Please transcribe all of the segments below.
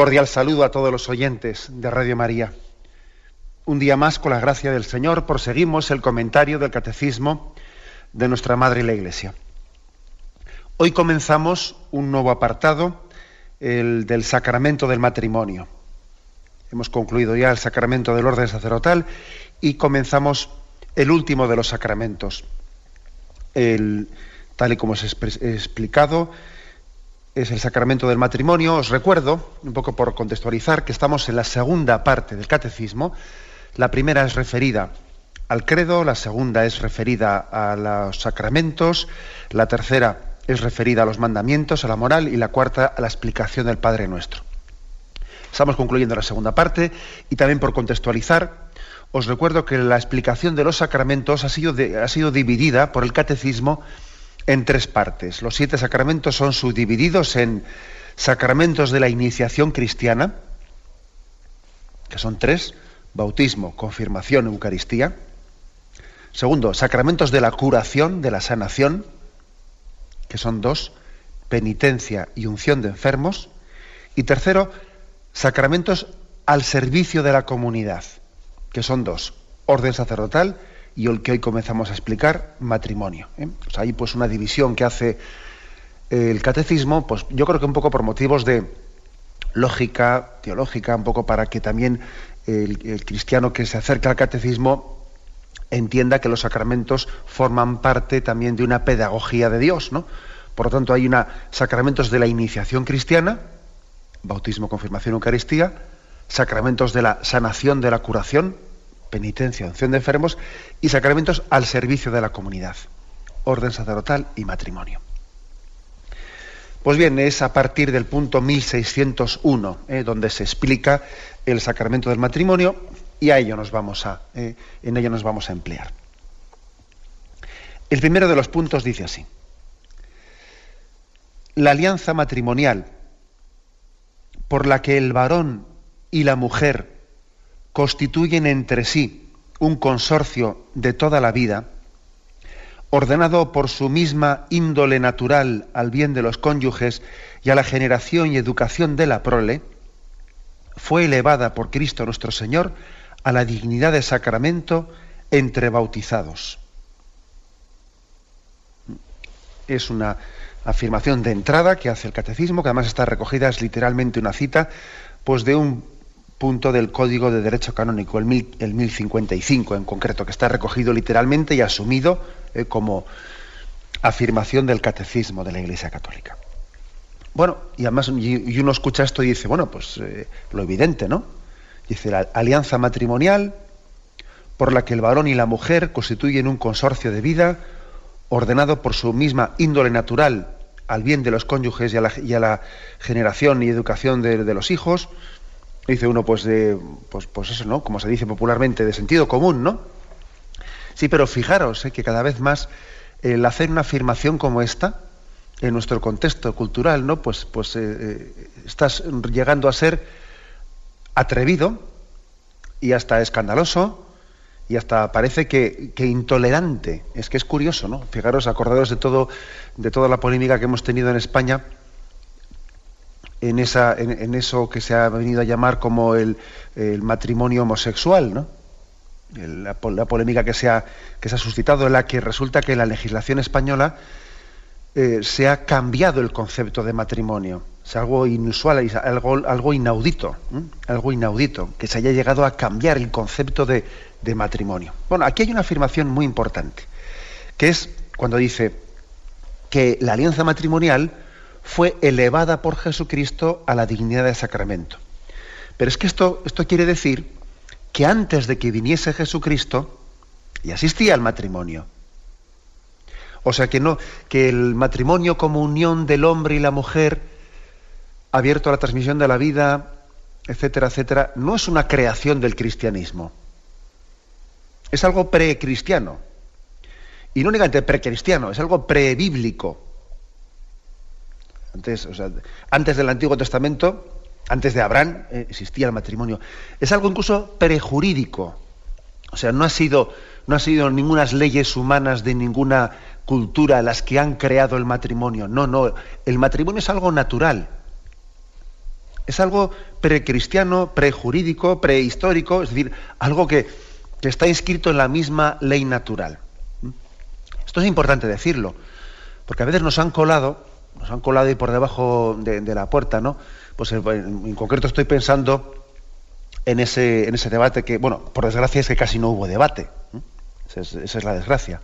Cordial saludo a todos los oyentes de Radio María. Un día más, con la gracia del Señor, proseguimos el comentario del Catecismo de nuestra Madre la Iglesia. Hoy comenzamos un nuevo apartado, el del sacramento del matrimonio. Hemos concluido ya el sacramento del orden sacerdotal y comenzamos el último de los sacramentos. El, tal y como os he explicado, es el sacramento del matrimonio. Os recuerdo, un poco por contextualizar, que estamos en la segunda parte del catecismo. La primera es referida al credo, la segunda es referida a los sacramentos, la tercera es referida a los mandamientos, a la moral y la cuarta a la explicación del Padre Nuestro. Estamos concluyendo la segunda parte y también por contextualizar, os recuerdo que la explicación de los sacramentos ha sido, ha sido dividida por el catecismo en tres partes. Los siete sacramentos son subdivididos en sacramentos de la iniciación cristiana, que son tres, bautismo, confirmación, Eucaristía. Segundo, sacramentos de la curación, de la sanación, que son dos, penitencia y unción de enfermos. Y tercero, sacramentos al servicio de la comunidad, que son dos, orden sacerdotal y el que hoy comenzamos a explicar, matrimonio. ¿eh? hay pues una división que hace el catecismo, pues yo creo que un poco por motivos de lógica, teológica, un poco para que también el, cristiano que se acerca al catecismo entienda que los sacramentos forman parte también de una pedagogía de Dios, ¿no? Por lo tanto, hay una sacramentos de la iniciación cristiana, bautismo, confirmación, Eucaristía, sacramentos de la sanación, de la curación, penitencia, unción de enfermos y sacramentos al servicio de la comunidad, orden sacerdotal y matrimonio. Pues bien, es a partir del punto 1601 eh, donde se explica el sacramento del matrimonio y a ello nos vamos a, eh, en ello nos vamos a emplear. El primero de los puntos dice así: la alianza matrimonial por la que el varón y la mujer constituyen entre sí un consorcio de toda la vida, ordenado por su misma índole natural al bien de los cónyuges y a la generación y educación de la prole, fue elevada por Cristo nuestro Señor a la dignidad de sacramento entre bautizados. Es una afirmación de entrada que hace el catecismo, que además está recogida, es literalmente una cita, pues de un punto del Código de Derecho Canónico, el, 1055 en concreto, que está recogido literalmente y asumido eh, como afirmación del catecismo de la Iglesia Católica. Bueno, y además y, uno escucha esto y dice, bueno, pues eh, lo evidente, ¿no? Dice, la alianza matrimonial por la que el varón y la mujer constituyen un consorcio de vida ordenado por su misma índole natural al bien de los cónyuges y a la, generación y educación de los hijos, dice uno, pues, de, pues, pues eso, ¿no? Como se dice popularmente, de sentido común, ¿no? Sí, pero fijaros ¿eh? que cada vez más el hacer una afirmación como esta, en nuestro contexto cultural, ¿no? Pues, pues eh, eh, estás llegando a ser atrevido y hasta escandaloso y hasta parece que, que, intolerante. Es que es curioso, ¿no? Fijaros, acordaros de todo, de toda la polémica que hemos tenido en España en, esa, en, eso que se ha venido a llamar como el, matrimonio homosexual, ¿no? La, polémica que se, ha, que se ha suscitado en la que resulta que en la legislación española eh, se ha cambiado el concepto de matrimonio. Es algo inusual, algo, algo inaudito, algo inaudito, que se haya llegado a cambiar el concepto de, de matrimonio. Bueno, aquí hay una afirmación muy importante, que es cuando dice que la alianza matrimonial fue elevada por Jesucristo a la dignidad de sacramento. Pero es que esto, esto quiere decir que antes de que viniese Jesucristo, ya existía el matrimonio. O sea que no, que el matrimonio como unión del hombre y la mujer, abierto a la transmisión de la vida, etcétera, etcétera, no es una creación del cristianismo. Es algo precristiano. Y no únicamente precristiano, es algo prebíblico. Antes, antes del Antiguo Testamento, antes de Abraham, eh, existía el matrimonio. Es algo incluso prejurídico. O sea, no ha sido, no ha sido ninguna leyes humanas de ninguna cultura las que han creado el matrimonio. No, no. El matrimonio es algo natural. Es algo precristiano, prejurídico, prehistórico, es decir, algo que, está inscrito en la misma ley natural. Esto es importante decirlo, porque a veces nos han colado, nos han colado ahí por debajo de, la puerta, ¿no? Pues en, en, concreto estoy pensando en ese, en ese debate que, bueno, por desgracia es que casi no hubo debate. Esa es, la desgracia.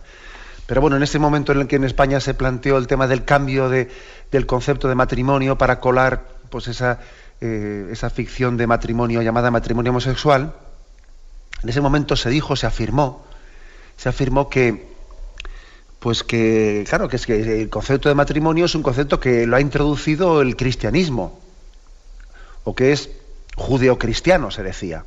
Pero bueno, en ese momento en el que en España se planteó el tema del cambio de, del concepto de matrimonio para colar pues esa, eh, esa ficción de matrimonio llamada matrimonio homosexual, en ese momento se dijo, se afirmó, se afirmó que, pues que, claro, que es que el concepto de matrimonio es un concepto que lo ha introducido el cristianismo, o que es judeocristiano, se decía.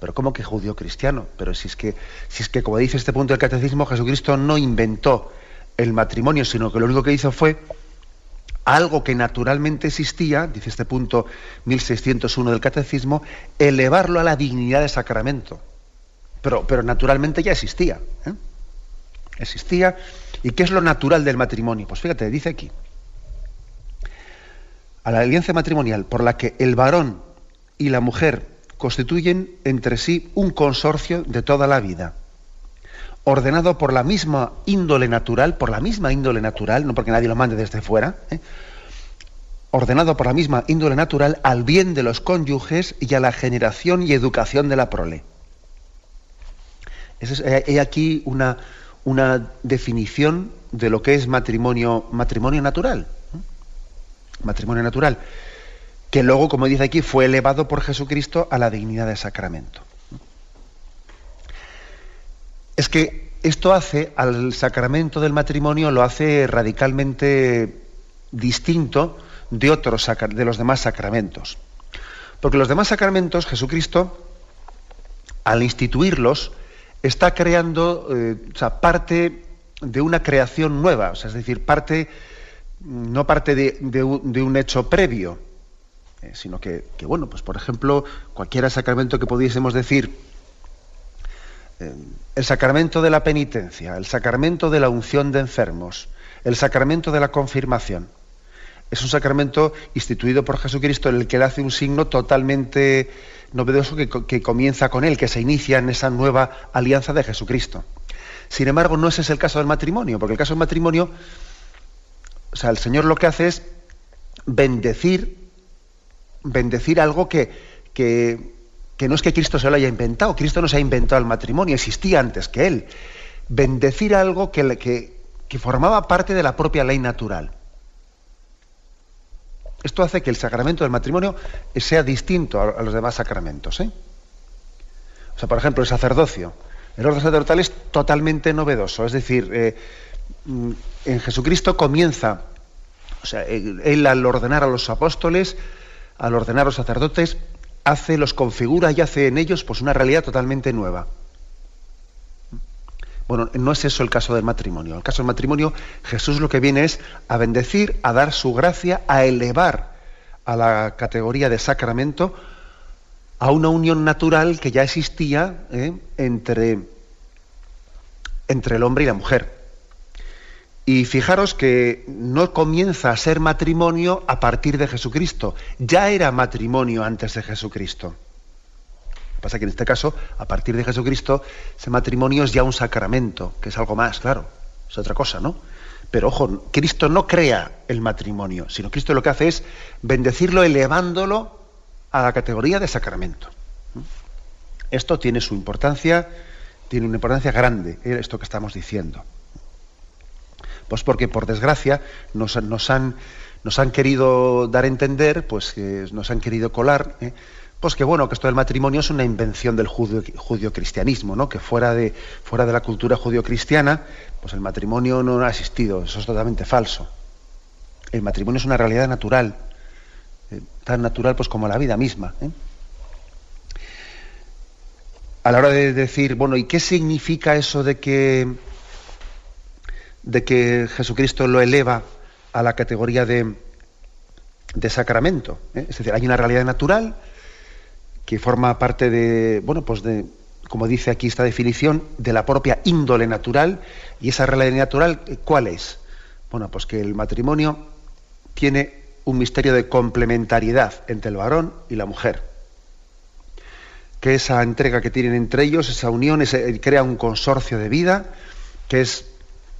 Pero ¿cómo que judío-cristiano? Pero si es que, si es que, como dice este punto del catecismo, Jesucristo no inventó el matrimonio, sino que lo único que hizo fue algo que naturalmente existía, dice este punto 1601 del Catecismo, elevarlo a la dignidad de sacramento. Pero, pero naturalmente ya existía. ¿eh? Existía. ¿Y qué es lo natural del matrimonio? Pues fíjate, dice aquí. A la alianza matrimonial por la que el varón y la mujer constituyen entre sí un consorcio de toda la vida ordenado por la misma índole natural, por la misma índole natural, no porque nadie lo mande desde fuera, ¿eh? ordenado por la misma índole natural al bien de los cónyuges y a la generación y educación de la prole. Es, hay aquí una, una, definición de lo que es matrimonio, matrimonio natural. Matrimonio natural. Que luego, como dice aquí, fue elevado por Jesucristo a la dignidad de sacramento es que esto hace al sacramento del matrimonio, lo hace radicalmente distinto de otros de los demás sacramentos. Porque los demás sacramentos, Jesucristo, al instituirlos, está creando eh, parte de una creación nueva, o sea, es decir, parte, no parte de, un hecho previo, eh, sino que, que, bueno, pues por ejemplo, cualquier sacramento que pudiésemos decir, eh, el sacramento de la penitencia, el sacramento de la unción de enfermos, el sacramento de la confirmación. Es un sacramento instituido por Jesucristo en el que él hace un signo totalmente novedoso que, comienza con él, que se inicia en esa nueva alianza de Jesucristo. Sin embargo, no ese es el caso del matrimonio, porque el caso del matrimonio, o sea, el Señor lo que hace es bendecir, bendecir algo que, que, que no es que Cristo se lo haya inventado, Cristo no se ha inventado el matrimonio, existía antes que Él. Bendecir algo que, que, formaba parte de la propia ley natural. Esto hace que el sacramento del matrimonio sea distinto a, los demás sacramentos. ¿eh? O sea, por ejemplo, el sacerdocio. El orden sacerdotal es totalmente novedoso. Es decir, eh, mm, en Jesucristo comienza, o sea, él al ordenar a los apóstoles, al ordenar a los sacerdotes, hace, los configura y hace en ellos pues una realidad totalmente nueva. Bueno, no es eso el caso del matrimonio. El caso del matrimonio, Jesús lo que viene es a bendecir, a dar su gracia, a elevar a la categoría de sacramento a una unión natural que ya existía ¿eh? entre, entre el hombre y la mujer. Y fijaros que no comienza a ser matrimonio a partir de Jesucristo. Ya era matrimonio antes de Jesucristo. Pasa que en este caso, a partir de Jesucristo, ese matrimonio es ya un sacramento, que es algo más, claro. Es otra cosa, ¿no? Pero ojo, Cristo no crea el matrimonio, sino Cristo lo que hace es bendecirlo elevándolo a la categoría de sacramento. Esto tiene su importancia, tiene una importancia grande, eh, esto que estamos diciendo. Pues porque, por desgracia, nos, han, nos han querido dar a entender, pues nos han querido colar, ¿eh? Pues que bueno, que esto del matrimonio es una invención del judío, cristianismo, ¿no? Que fuera de, fuera de la cultura judío-cristiana, pues el matrimonio no ha existido, eso es totalmente falso. El matrimonio es una realidad natural, eh, tan natural pues como la vida misma. ¿eh? A la hora de decir, bueno, ¿y qué significa eso de que, de que Jesucristo lo eleva a la categoría de, de sacramento? ¿eh? Es decir, hay una realidad natural, que forma parte de, bueno, pues de, como dice aquí esta definición, de la propia índole natural. Y esa realidad natural, ¿cuál es? Bueno, pues que el matrimonio tiene un misterio de complementariedad entre el varón y la mujer. Que esa entrega que tienen entre ellos, esa unión, crea un consorcio de vida que es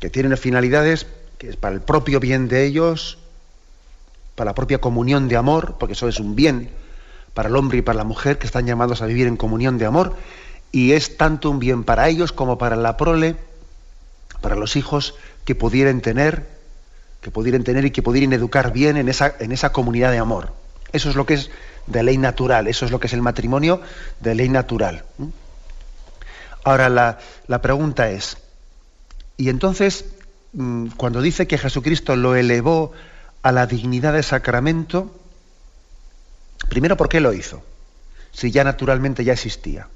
que tiene finalidades que es para el propio bien de ellos, para la propia comunión de amor, porque eso es un bien para el hombre y para la mujer que están llamados a vivir en comunión de amor y es tanto un bien para ellos como para la prole, para los hijos que pudieran tener, que pudieran tener y que pudieran educar bien en esa, en esa comunidad de amor. Eso es lo que es de ley natural, eso es lo que es el matrimonio de ley natural. Ahora la, la pregunta es, y entonces mm, cuando dice que Jesucristo lo elevó a la dignidad de sacramento, Primero, ¿por qué lo hizo? Si ya naturalmente ya existía.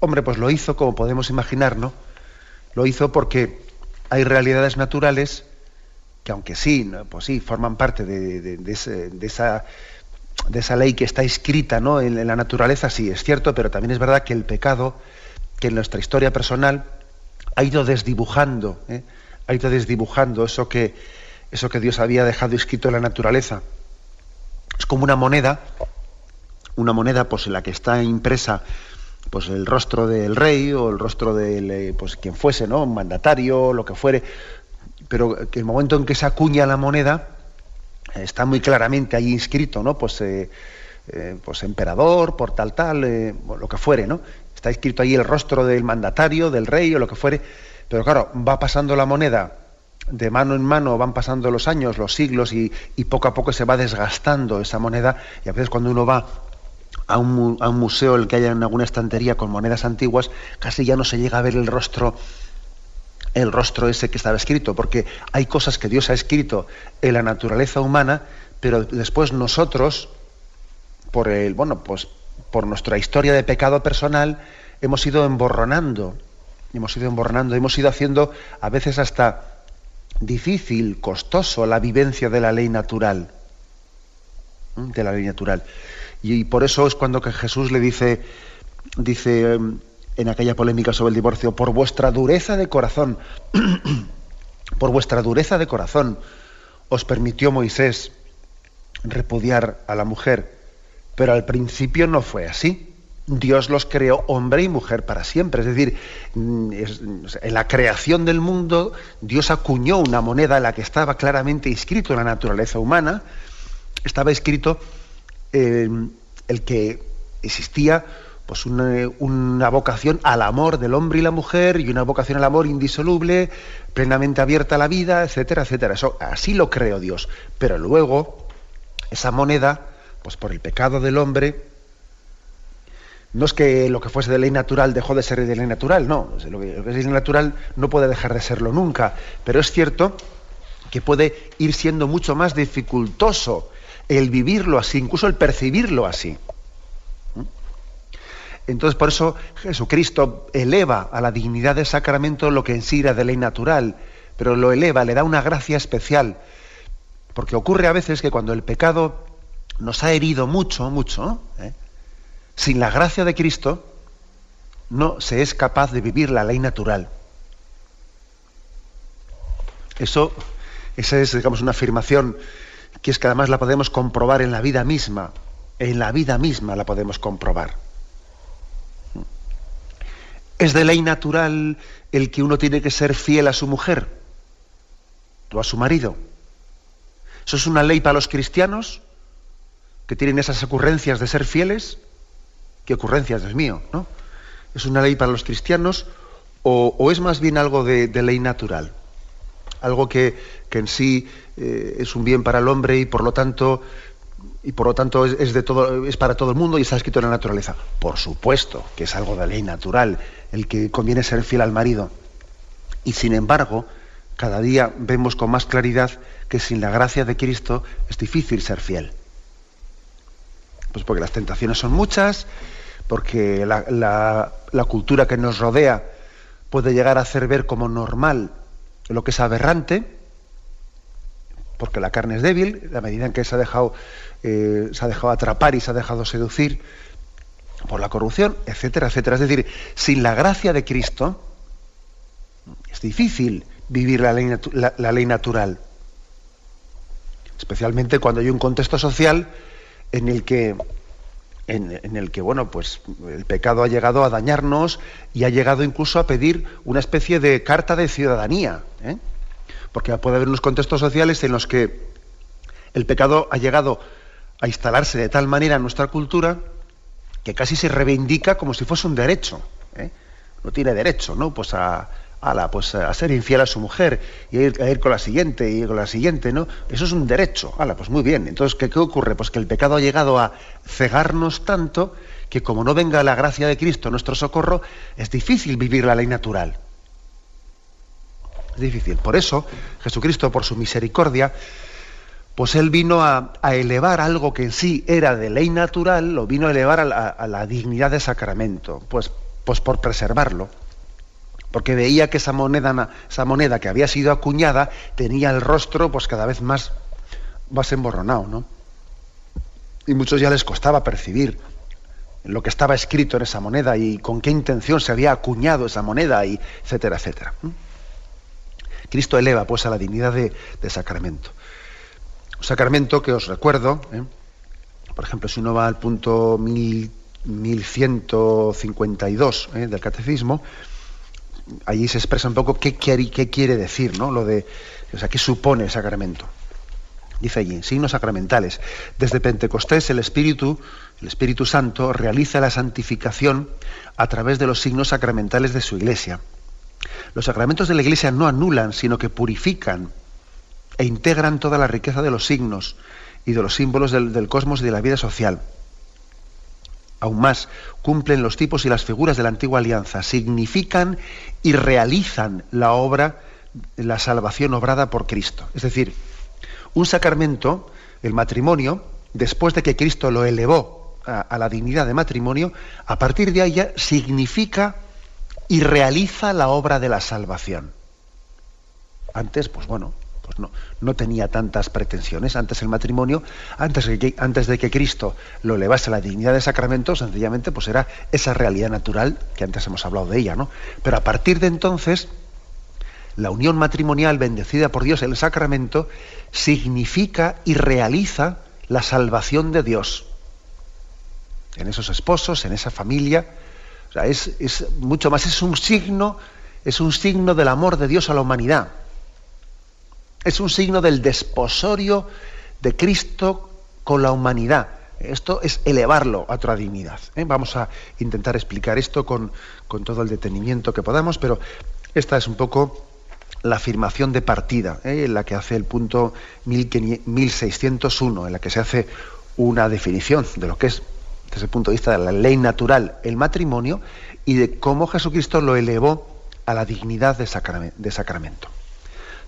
Hombre, pues lo hizo, como podemos imaginar, ¿no? Lo hizo porque hay realidades naturales que aunque sí, pues sí, forman parte de, esa, ley que está escrita ¿no? en, la naturaleza, sí, es cierto, pero también es verdad que el pecado, que en nuestra historia personal ha ido desdibujando, ¿eh? ha ido desdibujando eso que, eso que Dios había dejado escrito en la naturaleza. Es como una moneda, una moneda pues en la que está impresa pues el rostro del rey o el rostro de eh, pues quien fuese, ¿no? Mandatario, lo que fuere, pero que el momento en que se acuña la moneda está muy claramente ahí inscrito, ¿no? Pues, eh, eh, pues emperador, por tal tal, lo que fuere, ¿no? Está escrito ahí el rostro del mandatario, del rey o lo que fuere, pero claro, va pasando la moneda de mano en mano van pasando los años, los siglos y, poco a poco se va desgastando esa moneda. Y a veces cuando uno va a un, a un museo el que haya en alguna estantería con monedas antiguas, casi ya no se llega a ver el rostro el rostro ese que estaba escrito, porque hay cosas que Dios ha escrito en la naturaleza humana, pero después nosotros, por el, bueno, pues por nuestra historia de pecado personal, hemos ido emborronando, hemos ido emborronando, hemos ido haciendo a veces hasta difícil, costoso la vivencia de la ley natural. De la ley natural. Y por eso es cuando que Jesús le dice, dice em, en aquella polémica sobre el divorcio, por vuestra dureza de corazón, por vuestra dureza de corazón, os permitió Moisés repudiar a la mujer, pero al principio no fue así. Dios los creó hombre y mujer para siempre. Es decir, mm, en la creación del mundo, Dios acuñó una moneda en la que estaba claramente inscrito la naturaleza humana, estaba escrito eh, el que existía pues una, vocación al amor del hombre y la mujer y una vocación al amor indisoluble, plenamente abierta a la vida, etcétera, etcétera. Eso así lo creó Dios. Pero luego esa moneda, pues por el pecado del hombre, no es que lo que fuese de ley natural dejó de ser de ley natural, no. Lo que es ley natural no puede dejar de serlo nunca. Pero es cierto que puede ir siendo mucho más dificultoso el vivirlo así, incluso el percibirlo así. ¿Mm? Entonces, por eso Jesucristo eleva a la dignidad del sacramento lo que en sí era de ley natural, pero lo eleva, le da una gracia especial. Porque ocurre a veces que cuando el pecado nos ha herido mucho, mucho, ¿eh? Sin la gracia de Cristo no se es capaz de vivir la ley natural. Eso, esa es, digamos, una afirmación que es que además la podemos comprobar en la vida misma. En la vida misma la podemos comprobar. ¿Es de ley natural el que uno tiene que ser fiel a su mujer o a su marido? ¿Eso es una ley para los cristianos que tienen esas ocurrencias de ser fieles? Qué ocurrencias, es mío, ¿no? ¿Es una ley para los cristianos o, es más bien algo de, ley natural? Algo que, en sí eh, es un bien para el hombre y por lo tanto y por lo tanto es, de todo, es para todo el mundo y está escrito en la naturaleza. Por supuesto que es algo de ley natural el que conviene ser fiel al marido. Y sin embargo, cada día vemos con más claridad que sin la gracia de Cristo es difícil ser fiel. Pues porque las tentaciones son muchas, porque la, cultura que nos rodea puede llegar a hacer ver como normal lo que es aberrante, porque la carne es débil, la medida en que se ha dejado, eh, se ha dejado atrapar y se ha dejado seducir por la corrupción, etcétera, etcétera. Es decir, sin la gracia de Cristo es difícil vivir la, ley natural, especialmente cuando hay un contexto social en el que en, el que bueno pues el pecado ha llegado a dañarnos y ha llegado incluso a pedir una especie de carta de ciudadanía ¿eh? porque puede haber unos contextos sociales en los que el pecado ha llegado a instalarse de tal manera en nuestra cultura que casi se reivindica como si fuese un derecho. ¿eh? No tiene derecho, ¿no? Pues a, pues a ser infiel a su mujer y a ir, con la siguiente y con la siguiente, ¿no? Eso es un derecho. Ala, pues muy bien. Entonces, ¿qué, ¿qué ocurre? Pues que el pecado ha llegado a cegarnos tanto que como no venga la gracia de Cristo, nuestro socorro, es difícil vivir la ley natural. Es difícil. Por eso, Jesucristo, por su misericordia, pues él vino a, elevar algo que en sí era de ley natural, lo vino a elevar a la, dignidad de sacramento, pues, pues por preservarlo. Porque veía que esa moneda, esa moneda que había sido acuñada tenía el rostro pues cada vez más, más emborronado, ¿no? Y muchos ya les costaba percibir lo que estaba escrito en esa moneda y con qué intención se había acuñado esa moneda, y etcétera, etcétera. Cristo eleva pues a la dignidad de, sacramento. Un sacramento que os recuerdo, ¿eh? por ejemplo, si uno va al punto 1152 ¿eh? del catecismo, allí se expresa un poco qué quiere, qué quiere decir, ¿no? Lo de, o sea, qué supone el sacramento. Dice allí, signos sacramentales. Desde Pentecostés el Espíritu, el Espíritu Santo, realiza la santificación a través de los signos sacramentales de su Iglesia. Los sacramentos de la Iglesia no anulan, sino que purifican e integran toda la riqueza de los signos y de los símbolos del, cosmos y de la vida social. Aún más, cumplen los tipos y las figuras de la antigua alianza, significan y realizan la obra, la salvación obrada por Cristo. Es decir, un sacramento, el matrimonio, después de que Cristo lo elevó a, la dignidad de matrimonio, a partir de ahí significa y realiza la obra de la salvación. Antes, pues bueno, pues no, no tenía tantas pretensiones. Antes el matrimonio, antes que, antes de que Cristo lo elevase a la dignidad de sacramento, sencillamente pues era esa realidad natural que antes hemos hablado de ella, ¿no? Pero a partir de entonces, la unión matrimonial bendecida por Dios el sacramento significa y realiza la salvación de Dios. En esos esposos, en esa familia, es, mucho más, es un signo, es un signo del amor de Dios a la humanidad. Es un signo del desposorio de Cristo con la humanidad. Esto es elevarlo a otra dignidad. ¿eh? Vamos a intentar explicar esto con, todo el detenimiento que podamos, pero esta es un poco la afirmación de partida, ¿eh? en la que hace el punto 1601, en la que se hace una definición de lo que es desde el punto de vista de la ley natural, el matrimonio y de cómo Jesucristo lo elevó a la dignidad de, sacramento.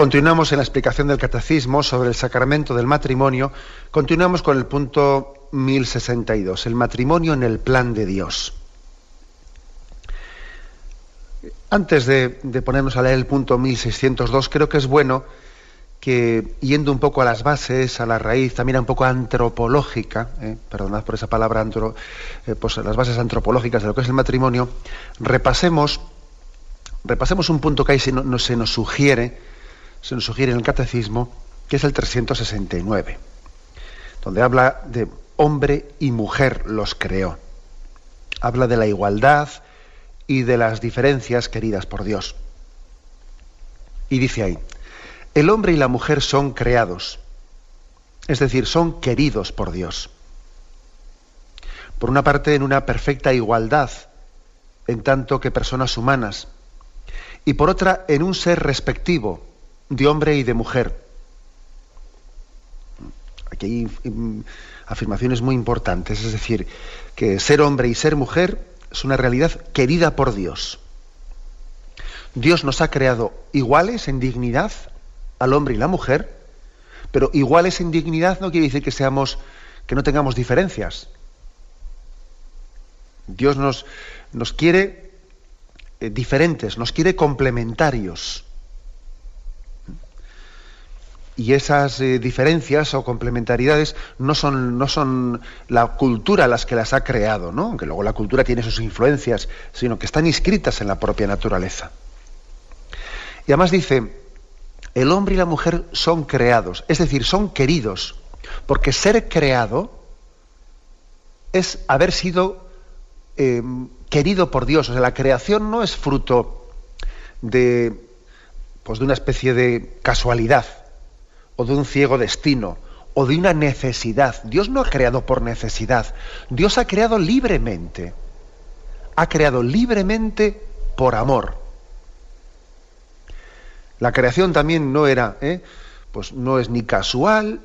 Continuamos en la explicación del catecismo sobre el sacramento del matrimonio. Continuamos con el punto 1062, el matrimonio en el plan de Dios. Antes de, ponernos a leer el punto 1602, creo que es bueno que, yendo un poco a las bases, a la raíz, también un poco antropológica, eh, perdonad por esa palabra, eh, pues las bases antropológicas de lo que es el matrimonio, repasemos, repasemos un punto que ahí se, se nos sugiere, se nos sugiere en el catecismo, que es el 369, donde habla de hombre y mujer los creó. Habla de la igualdad y de las diferencias queridas por Dios. Y dice ahí, el hombre y la mujer son creados, es decir, son queridos por Dios. Por una parte, en una perfecta igualdad, en tanto que personas humanas, y por otra, en un ser respectivo de hombre y de mujer. Aquí hay mm, afirmaciones muy importantes, es decir, que ser hombre y ser mujer es una realidad querida por Dios. Dios nos ha creado iguales en dignidad al hombre y la mujer, pero iguales en dignidad no quiere decir que seamos que no tengamos diferencias. Dios nos, nos quiere eh, diferentes, nos quiere complementarios y esas eh, diferencias o complementariedades no son, no son la cultura las que las ha creado, ¿no? aunque luego la cultura tiene sus influencias, sino que están inscritas en la propia naturaleza. Y además dice, el hombre y la mujer son creados, es decir, son queridos, porque ser creado es haber sido eh, querido por Dios. O sea, la creación no es fruto de, pues, de una especie de casualidad o de un ciego destino o de una necesidad. Dios no ha creado por necesidad, Dios ha creado libremente. Ha creado libremente por amor. La creación también no era, ¿eh? pues no es ni casual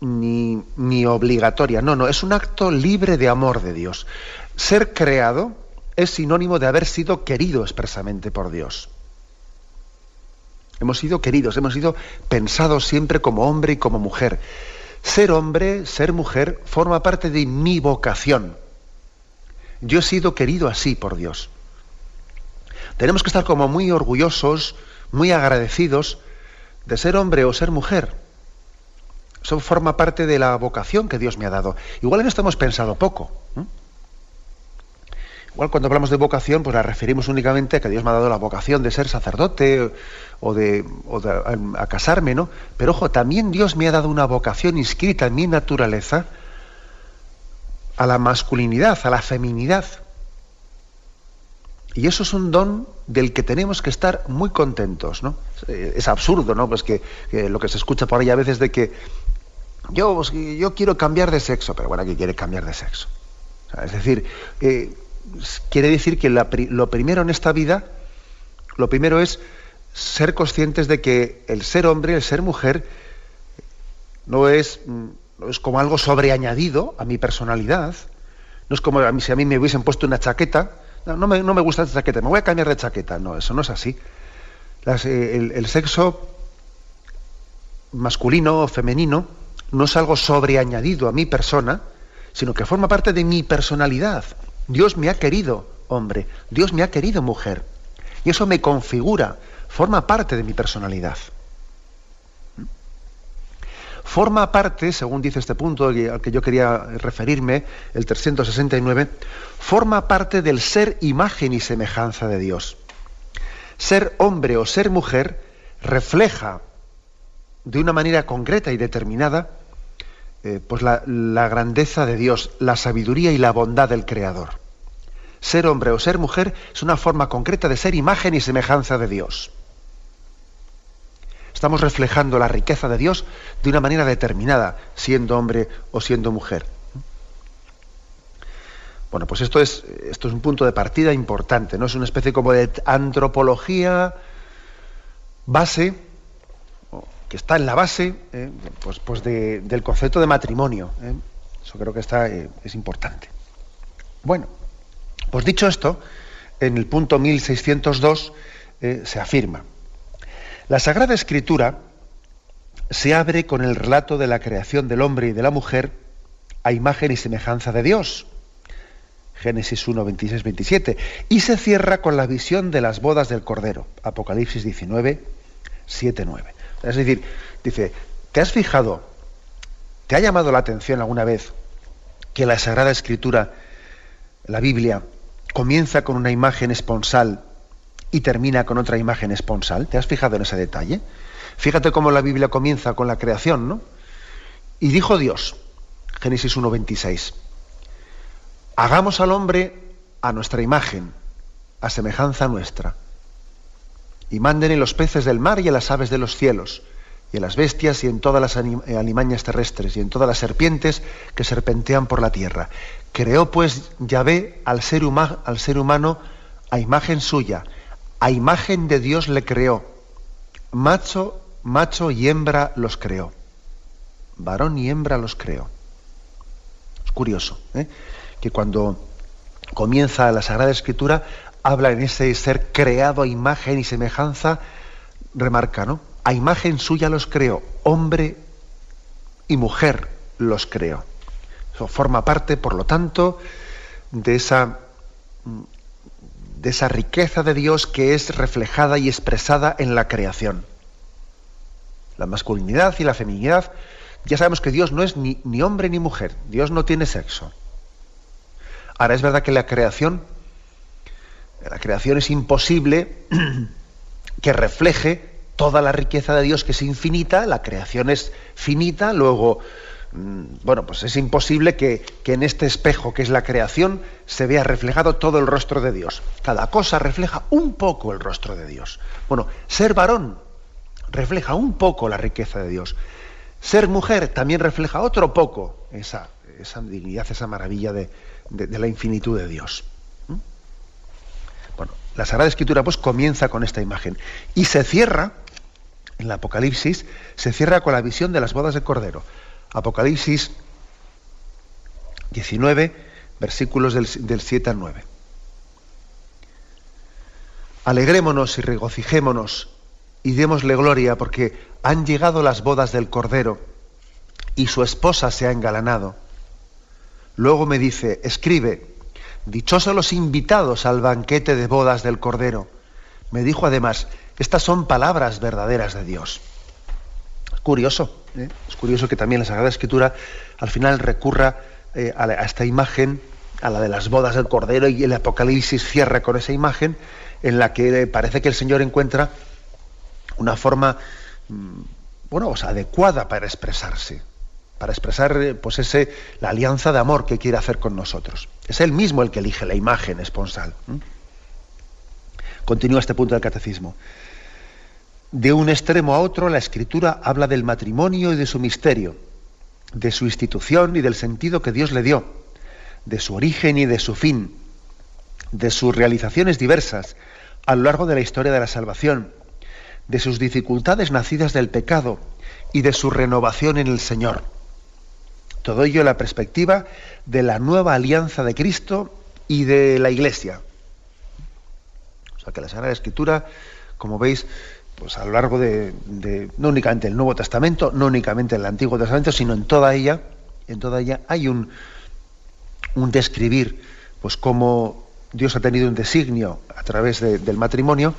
ni, ni obligatoria. No, no, es un acto libre de amor de Dios. Ser creado es sinónimo de haber sido querido expresamente por Dios. Hemos sido queridos, hemos sido pensados siempre como hombre y como mujer. Ser hombre, ser mujer, forma parte de mi vocación. Yo he sido querido así por Dios. Tenemos que estar como muy orgullosos, muy agradecidos de ser hombre o ser mujer. Eso forma parte de la vocación que Dios me ha dado. Igual en esto hemos pensado poco. Igual cuando hablamos de vocación, pues la referimos únicamente a que Dios me ha dado la vocación de ser sacerdote o de, a, casarme, ¿no? Pero ojo, también Dios me ha dado una vocación inscrita en mi naturaleza a la masculinidad, a la feminidad. Y eso es un don del que tenemos que estar muy contentos, ¿no? Es absurdo, ¿no? Pues que, lo que se escucha por ahí a veces de que yo, pues, yo quiero cambiar de sexo, pero bueno, ¿qué quiere cambiar de sexo? es decir, eh, quiere decir que lo primero en esta vida, lo primero es ser conscientes de que el ser hombre, el ser mujer, no es, como algo sobreañadido a mi personalidad, no es como a mí, si a mí me hubiesen puesto una chaqueta, no, me, no me, gusta esta chaqueta, me voy a cambiar de chaqueta, no, eso no es así. Eh, el, el sexo masculino o femenino no es algo sobreañadido a mi persona, sino que forma parte de mi personalidad. Dios me ha querido hombre, Dios me ha querido mujer. Y eso me configura, forma parte de mi personalidad. Forma parte, según dice este punto al que yo quería referirme, el 369, forma parte del ser imagen y semejanza de Dios. Ser hombre o ser mujer refleja de una manera concreta y determinada eh, pues la, la grandeza de Dios, la sabiduría y la bondad del Creador. Ser hombre o ser mujer es una forma concreta de ser imagen y semejanza de Dios. Estamos reflejando la riqueza de Dios de una manera determinada, siendo hombre o siendo mujer. Bueno, pues esto es, esto es un punto de partida importante, ¿no? Es una especie como de antropología base, que está en la base eh, pues, pues del concepto de matrimonio. ¿eh? Eso creo que está, eh, es importante. Bueno, pues dicho esto, en el punto 1602 se afirma, La Sagrada Escritura se abre con el relato de la creación del hombre y de la mujer a imagen y semejanza de Dios. Génesis 1, 26, 27. Y se cierra con la visión de las bodas del Cordero. Apocalipsis 19, 7, 9. Es decir, dice, ¿te has fijado, te ha llamado la atención alguna vez que la Sagrada Escritura, la Biblia, comienza con una imagen esponsal y termina con otra imagen esponsal? ¿Te has fijado en ese detalle? Fíjate cómo la Biblia comienza con la creación, ¿no? Y dijo Dios, Génesis 1.26, hagamos al hombre a nuestra imagen, a semejanza nuestra, y manden en los peces del mar y en las aves de los cielos, y en las bestias y en todas las eh, alimañas terrestres, y en todas las serpientes que serpentean por la tierra. Creó pues Yahvé al ser, al ser humano a imagen suya, a imagen de Dios le creó, macho macho y hembra los creó. Varón y hembra los creó. Es curioso ¿eh? que cuando comienza la Sagrada Escritura habla en ese ser creado a imagen y semejanza, remarca, ¿no? A imagen suya los creó, hombre y mujer los creó. Eso forma parte, por lo tanto, de esa, de esa riqueza de Dios que es reflejada y expresada en la creación la masculinidad y la feminidad, ya sabemos que Dios no es ni, ni hombre ni mujer, Dios no tiene sexo. Ahora es verdad que la creación, la creación es imposible que refleje toda la riqueza de Dios que es infinita, la creación es finita, luego, mm, bueno, pues es imposible que, que, en este espejo que es la creación se vea reflejado todo el rostro de Dios. Cada cosa refleja un poco el rostro de Dios. Bueno, ser varón refleja un poco la riqueza de Dios. Ser mujer también refleja otro poco esa, esa dignidad, esa maravilla de, la infinitud de Dios. ¿Mm? Bueno, la Sagrada Escritura pues comienza con esta imagen y se cierra, en el Apocalipsis, se cierra con la visión de las bodas de Cordero. Apocalipsis 19, versículos del, del 7 al 9. Alegrémonos y regocijémonos y démosle gloria porque han llegado las bodas del Cordero y su esposa se ha engalanado. Luego me dice, escribe, dichosos los invitados al banquete de bodas del Cordero. Me dijo además, estas son palabras verdaderas de Dios. Curioso, ¿eh? es curioso que también la Sagrada Escritura al final recurra eh, a, esta imagen, a la de las bodas del Cordero, y el Apocalipsis cierra con esa imagen en la que parece que el Señor encuentra una forma mm, bueno, adecuada para expresarse, para expresar eh, pues ese, la alianza de amor que quiere hacer con nosotros. Es él mismo el que elige la imagen esponsal. Continúa este punto del catecismo. De un extremo a otro, la escritura habla del matrimonio y de su misterio, de su institución y del sentido que Dios le dio, de su origen y de su fin, de sus realizaciones diversas a lo largo de la historia de la salvación, de sus dificultades nacidas del pecado y de su renovación en el Señor. Todo ello en la perspectiva de la nueva alianza de Cristo y de la Iglesia. O sea que la Sagrada Escritura, como veis, pues a lo largo de, no únicamente el Nuevo Testamento, no únicamente el Antiguo Testamento, sino en toda ella, en toda ella hay un, un describir, pues cómo Dios ha tenido un designio a través del matrimonio,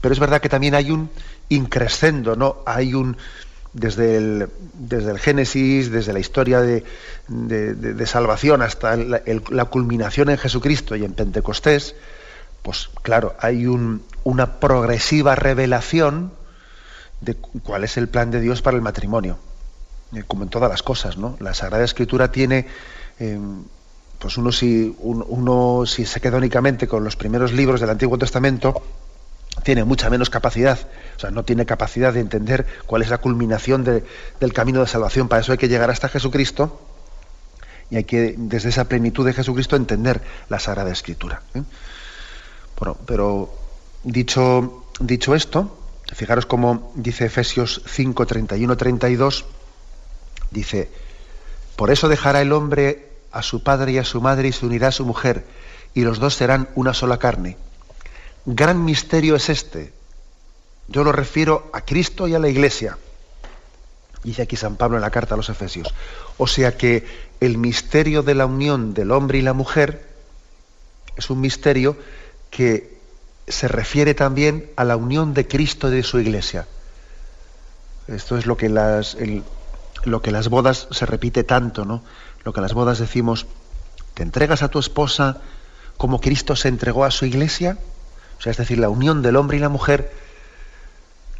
pero es verdad que también hay un increscendo, ¿no? Hay un desde el, desde el Génesis, desde la historia de, salvación hasta la, culminación en Jesucristo y en Pentecostés, pues claro, hay un, una progresiva revelación de cuál es el plan de Dios para el matrimonio, eh, como en todas las cosas, ¿no? La Sagrada Escritura tiene, eh, pues uno si, uno si se queda únicamente con los primeros libros del Antiguo Testamento, tiene mucha menos capacidad, o sea, no tiene capacidad de entender cuál es la culminación del camino de salvación. Para eso hay que llegar hasta Jesucristo y hay que, desde esa plenitud de Jesucristo, entender la Sagrada Escritura. ¿eh? Bueno, pero dicho, dicho esto, fijaros cómo dice Efesios 5, 31, 32, dice, por eso dejará el hombre a su padre y a su madre y se unirá a su mujer, y los dos serán una sola carne. Gran misterio es este. Yo lo refiero a Cristo y a la Iglesia. Dice aquí San Pablo en la carta a los Efesios. O sea que el misterio de la unión del hombre y la mujer es un misterio que se refiere también a la unión de Cristo y de su Iglesia. Esto es lo que las, lo que las bodas se repite tanto, ¿no? Lo que las bodas decimos, ¿te entregas a tu esposa como Cristo se entregó a su Iglesia? O sea, es decir, la unión del hombre y la mujer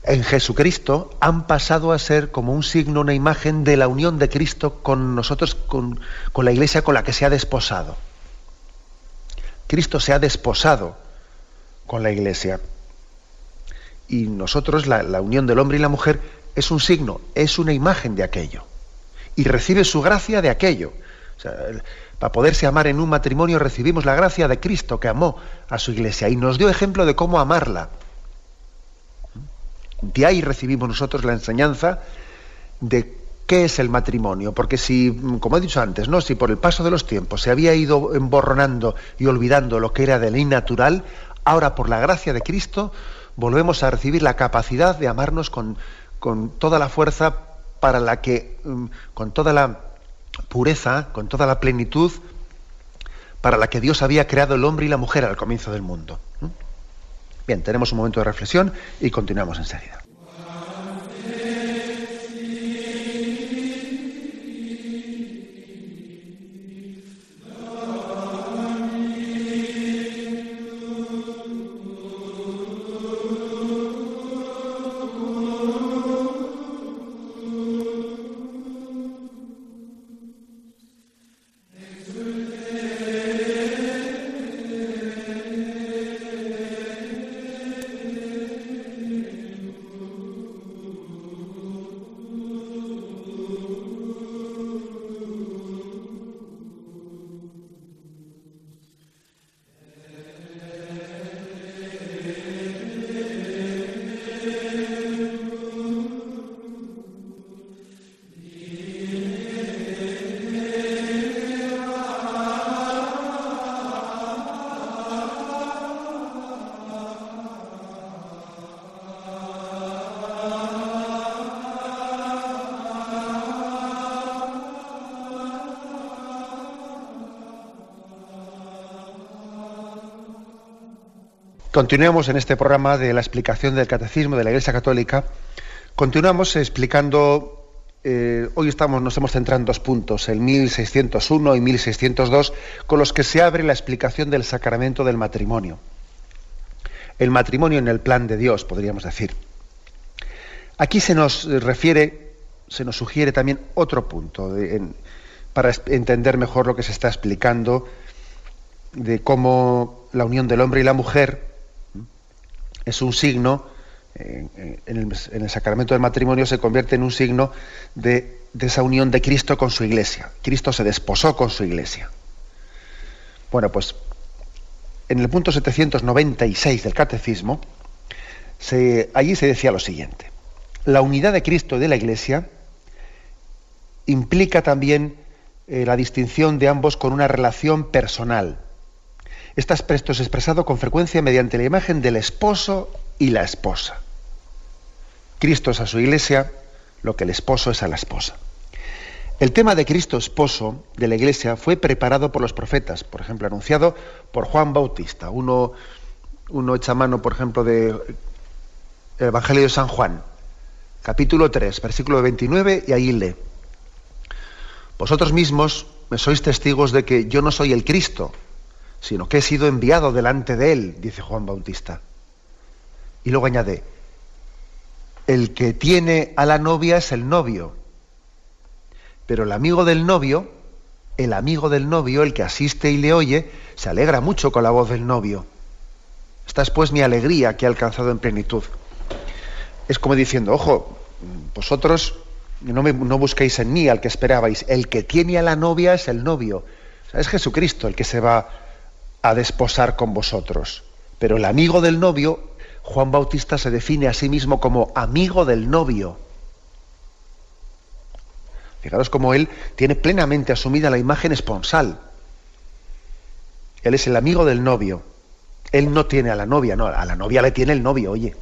en Jesucristo han pasado a ser como un signo, una imagen de la unión de Cristo con nosotros, con, con la Iglesia con la que se ha desposado. Cristo se ha desposado con la Iglesia. Y nosotros, la, unión del hombre y la mujer, es un signo, es una imagen de aquello. Y recibe su gracia de aquello. Para poderse amar en un matrimonio recibimos la gracia de Cristo que amó a su iglesia y nos dio ejemplo de cómo amarla. De ahí recibimos nosotros la enseñanza de qué es el matrimonio, porque si, como he dicho antes, ¿no? si por el paso de los tiempos se había ido emborronando y olvidando lo que era de ley natural, ahora por la gracia de Cristo volvemos a recibir la capacidad de amarnos con, con toda la fuerza para la que, mm, con toda la pureza, con toda la plenitud para la que Dios había creado el hombre y la mujer al comienzo del mundo. Bien, tenemos un momento de reflexión y continuamos enseguida. Continuamos en este programa de la explicación del Catecismo de la Iglesia Católica. Continuamos explicando, eh, hoy estamos, nos hemos centrado en dos puntos, el 1601 y 1602, con los que se abre la explicación del sacramento del matrimonio. El matrimonio en el plan de Dios, podríamos decir. Aquí se nos refiere, se nos sugiere también otro punto para entender mejor lo que se está explicando de cómo la unión del hombre y la mujer es un signo, en, el, sacramento del matrimonio se convierte en un signo de, esa unión de Cristo con su iglesia. Cristo se desposó con su iglesia. Bueno, pues en el punto 796 del Catecismo, allí se decía lo siguiente. La unidad de Cristo y de la iglesia implica también eh, la distinción de ambos con una relación personal este aspecto es expresado con frecuencia mediante la imagen del esposo y la esposa. Cristo es a su iglesia lo que el esposo es a la esposa. El tema de Cristo esposo de la iglesia fue preparado por los profetas, por ejemplo, anunciado por Juan Bautista. Uno, uno echa mano, por ejemplo, de Evangelio de San Juan, capítulo 3, versículo 29, y ahí lee. Vosotros mismos me sois testigos de que yo no soy el Cristo, sino que he sido enviado delante de él, dice Juan Bautista. Y luego añade, el que tiene a la novia es el novio, pero el amigo del novio, el amigo del novio, el que asiste y le oye, se alegra mucho con la voz del novio. Esta es pues mi alegría que he alcanzado en plenitud. Es como diciendo, ojo, vosotros no, me, no busquéis en mí al que esperabais, el que tiene a la novia es el novio. es Jesucristo el que se va a desposar con vosotros. Pero el amigo del novio, Juan Bautista se define a sí mismo como amigo del novio. Fijaros cómo él tiene plenamente asumida la imagen esponsal. Él es el amigo del novio. Él no tiene a la novia, no, a la novia le tiene el novio, oye.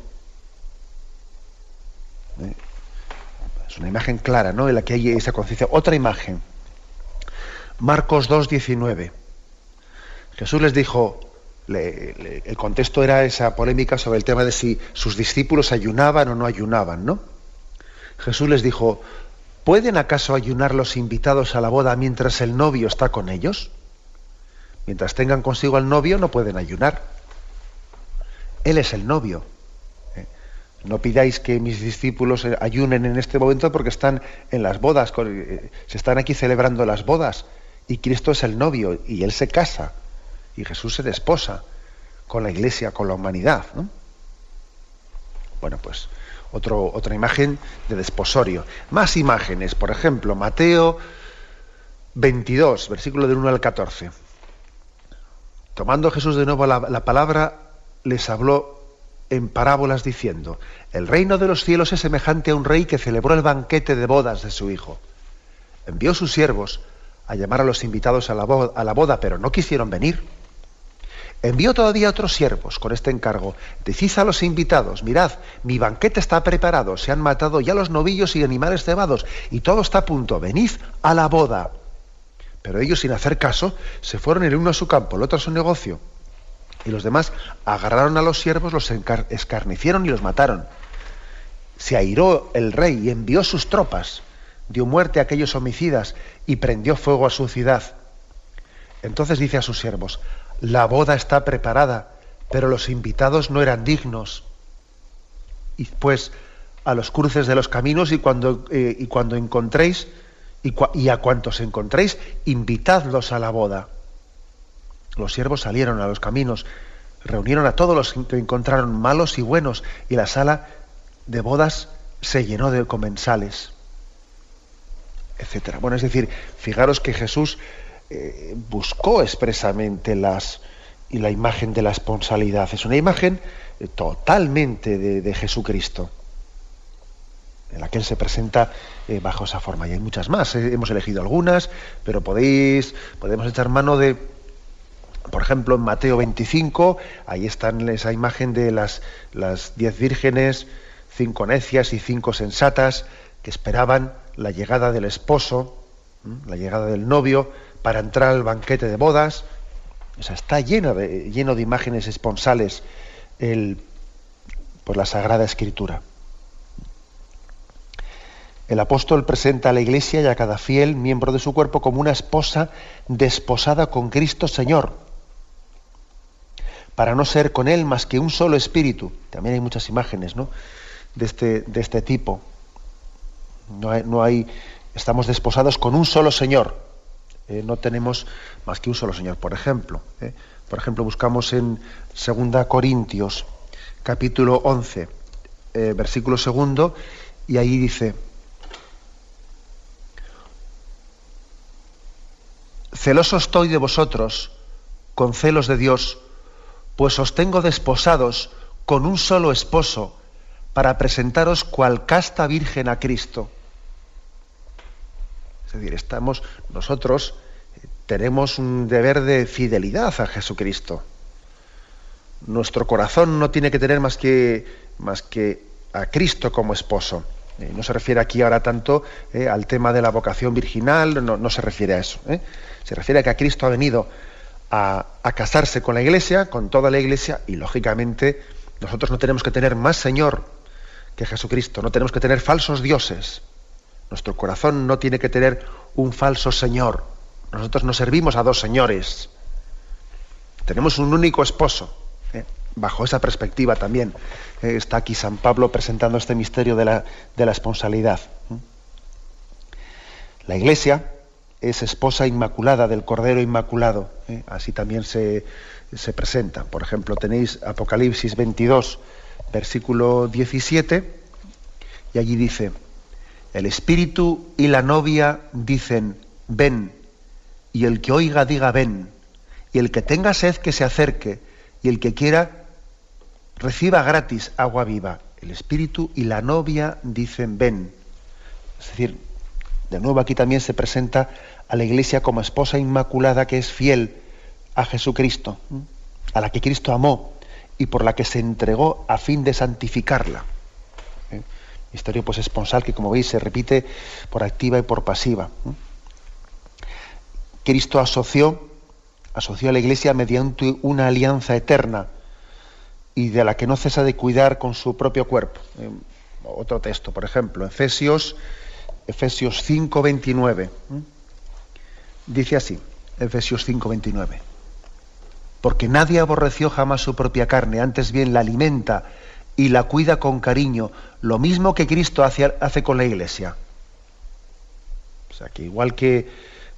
¿eh? Es una imagen clara, ¿no? En la que hay esa conciencia. Otra imagen. Marcos 2.19. Jesús les dijo, el contexto era esa polémica sobre el tema de si sus discípulos ayunaban o no ayunaban, ¿no? Jesús les dijo, ¿pueden acaso ayunar los invitados a la boda mientras el novio está con ellos? Mientras tengan consigo al novio no pueden ayunar. Él es el novio. ¿eh? No pidáis que mis discípulos ayunen en este momento porque están en las bodas, eh, se están aquí celebrando las bodas y Cristo es el novio y Él se casa y Jesús se desposa con la iglesia, con la humanidad. Bueno, pues otra imagen de desposorio. Más imágenes, por ejemplo, Mateo 22, versículo del 1 al 14. Tomando Jesús de nuevo la, la palabra, les habló en parábolas diciendo, el reino de los cielos es semejante a un rey que celebró el banquete de bodas de su hijo. Envió sus siervos a llamar a los invitados a la boda, pero no quisieron venir. Envió todavía otros siervos con este encargo. Decid a los invitados, mirad, mi banquete está preparado, se han matado ya los novillos y animales cebados, y todo está a punto, venid a la boda. Pero ellos, sin hacer caso, se fueron el uno a su campo, el otro a su negocio. Y los demás agarraron a los siervos, los escarnecieron y los mataron. Se airó el rey y envió sus tropas, dio muerte a aquellos homicidas y prendió fuego a su ciudad. Entonces dice a sus siervos, la boda está preparada, pero los invitados no eran dignos. Y pues a los cruces de los caminos y cuando, eh, y cuando encontréis, y, a cuantos encontréis, invitadlos a la boda. Los siervos salieron a los caminos, reunieron a todos los que encontraron malos y buenos, y la sala de bodas se llenó de comensales, etcétera. Bueno, es decir, fijaros que Jesús eh, buscó expresamente las, y la imagen de la esponsalidad. Es una imagen eh, totalmente de, Jesucristo, en la que Él se presenta eh, bajo esa forma. Y hay muchas más, hemos elegido algunas, pero podéis, podemos echar mano de, por ejemplo, en Mateo 25, ahí está esa imagen de las, las diez vírgenes, cinco necias y cinco sensatas, que esperaban la llegada del esposo, la llegada del novio, para entrar al banquete de bodas. O sea, está lleno de, lleno de imágenes esponsales el, por la Sagrada Escritura. El apóstol presenta a la iglesia y a cada fiel miembro de su cuerpo como una esposa desposada con Cristo Señor, para no ser con él más que un solo espíritu. También hay muchas imágenes ¿no? de, este, de este tipo. No hay, no hay, estamos desposados con un solo Señor. Eh, no tenemos más que un solo Señor. Por ejemplo, eh, por ejemplo, buscamos en 2 Corintios, capítulo 11, eh, versículo segundo, y ahí dice, celoso estoy de vosotros, con celos de Dios, pues os tengo desposados con un solo esposo, para presentaros cual casta virgen a Cristo. Es decir, estamos nosotros eh, tenemos un deber de fidelidad a Jesucristo. Nuestro corazón no tiene que tener más que, más que a Cristo como esposo. Eh, no se refiere aquí ahora tanto eh, al tema de la vocación virginal, no, se refiere a eso. Se refiere a que a Cristo ha venido a, a, casarse con la iglesia, con toda la iglesia, y lógicamente nosotros no tenemos que tener más Señor que Jesucristo, no tenemos que tener falsos dioses. Nuestro corazón no tiene que tener un falso Señor. Nosotros no servimos a dos señores. Tenemos un único esposo. ¿eh? Bajo esa perspectiva también eh, está aquí San Pablo presentando este misterio de la, de la esponsalidad. ¿eh? La Iglesia es esposa inmaculada del Cordero Inmaculado. Así también se, se presenta. Por ejemplo, tenéis Apocalipsis 22, versículo 17, y allí dice, el espíritu y la novia dicen, ven, y el que oiga diga, ven, y el que tenga sed que se acerque, y el que quiera reciba gratis agua viva. El espíritu y la novia dicen, ven. Es decir, de nuevo aquí también se presenta a la iglesia como esposa inmaculada que es fiel a Jesucristo, a la que Cristo amó y por la que se entregó a fin de santificarla. ¿Eh? Misterio pues esponsal que como veis se repite por activa y por pasiva. Cristo asoció, asoció a la Iglesia mediante una alianza eterna y de la que no cesa de cuidar con su propio cuerpo. Eh, otro texto, por ejemplo, Efesios, Efesios 5, 29. Dice así, Efesios 5, 29. Porque nadie aborreció jamás su propia carne, antes bien la alimenta y la cuida con cariño, lo mismo que Cristo hace, hace con la iglesia. O sea, que igual que,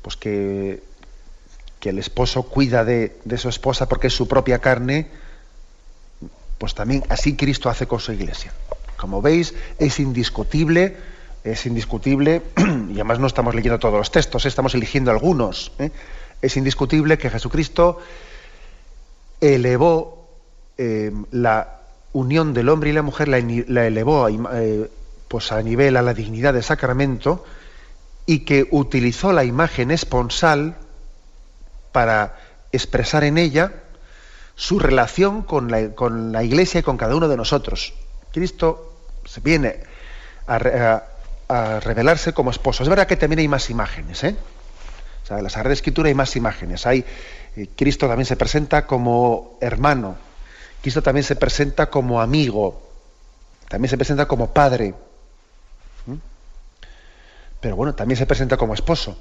pues que, que el esposo cuida de, de su esposa porque es su propia carne, pues también así Cristo hace con su iglesia. Como veis, es indiscutible, es indiscutible, y además no estamos leyendo todos los textos, estamos eligiendo algunos. ¿eh? Es indiscutible que Jesucristo elevó eh, la unión del hombre y la mujer, la, elevó eh, pues a nivel, a la dignidad de sacramento, y que utilizó la imagen esponsal para expresar en ella su relación con la, con la, Iglesia y con cada uno de nosotros. Cristo se viene a, revelarse como esposo. Es verdad que también hay más imágenes, ¿eh? O sea, en la Sagrada Escritura hay más imágenes. Hay, eh, Cristo también se presenta como hermano. Cristo también se presenta como amigo. También se presenta como padre. Pero bueno, también se presenta como esposo.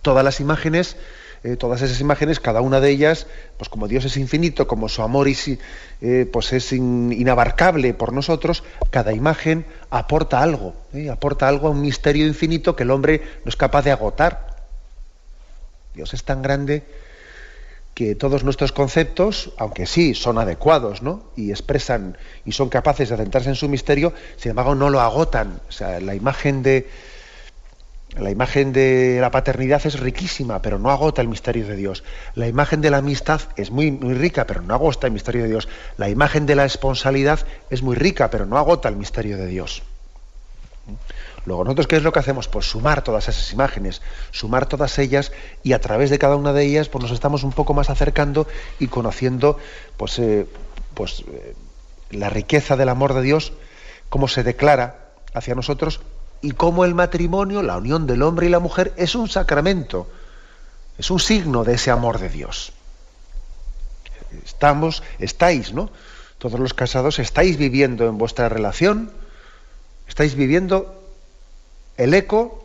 Todas las imágenes eh, todas esas imágenes, cada una de ellas, pues como Dios es infinito, como su amor eh, pues es inabarcable por nosotros, cada imagen aporta algo, ¿eh? aporta algo a un misterio infinito que el hombre no es capaz de agotar. Dios es tan grande que todos nuestros conceptos, aunque sí son adecuados, ¿no? Y expresan y son capaces de adentrarse en su misterio, sin embargo no lo agotan. O sea, la imagen de, la imagen de la paternidad es riquísima, pero no agota el misterio de Dios. La imagen de la amistad es muy, muy rica, pero no agota el misterio de Dios. La imagen de la esponsalidad es muy rica, pero no agota el misterio de Dios. Luego, nosotros, ¿qué es lo que hacemos? Pues sumar todas esas imágenes, sumar todas ellas y a través de cada una de ellas pues nos estamos un poco más acercando y conociendo pues, eh, pues eh, la riqueza del amor de Dios, cómo se declara hacia nosotros y cómo el matrimonio, la unión del hombre y la mujer, es un sacramento, es un signo de ese amor de Dios. Estamos, estáis, ¿no? Todos los casados estáis viviendo en vuestra relación, estáis viviendo el eco,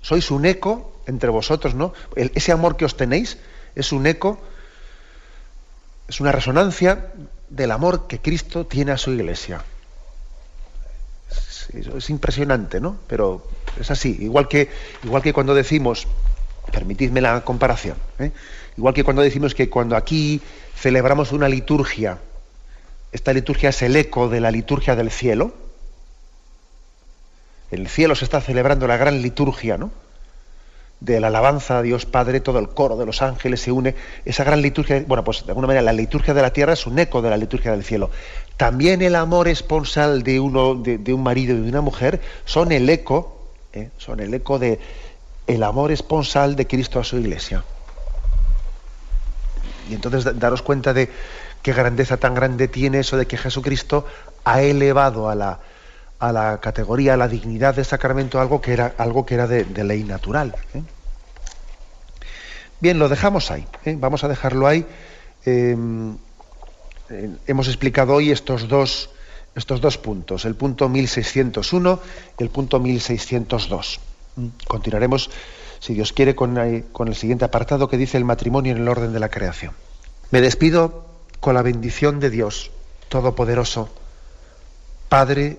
sois un eco entre vosotros, ¿no? ese amor que os tenéis es un eco, es una resonancia del amor que Cristo tiene a su iglesia es, impresionante, ¿no? Pero es así, igual que, igual que cuando decimos, permitidme la comparación, ¿eh? igual que cuando decimos que cuando aquí celebramos una liturgia, esta liturgia es el eco de la liturgia del cielo, el cielo se está celebrando la gran liturgia, ¿no? de la alabanza a Dios Padre, todo el coro de los ángeles se une, esa gran liturgia, bueno, pues de alguna manera la liturgia de la tierra es un eco de la liturgia del cielo. También el amor esponsal de, uno, de, un marido y de una mujer son el eco, ¿eh? son el eco de el amor esponsal de Cristo a su iglesia. Y entonces daros cuenta de qué grandeza tan grande tiene eso de que Jesucristo ha elevado a la, a la categoría, a la dignidad de sacramento algo que era, algo que era de, ley natural. ¿eh? Bien, lo dejamos ahí. ¿eh? Vamos a dejarlo ahí. Em, eh, hemos explicado hoy estos dos, estos dos puntos, el punto 1601 y el punto 1602. Continuaremos, si Dios quiere, con, con el siguiente apartado que dice el matrimonio en el orden de la creación. Me despido con la bendición de Dios Todopoderoso, Padre,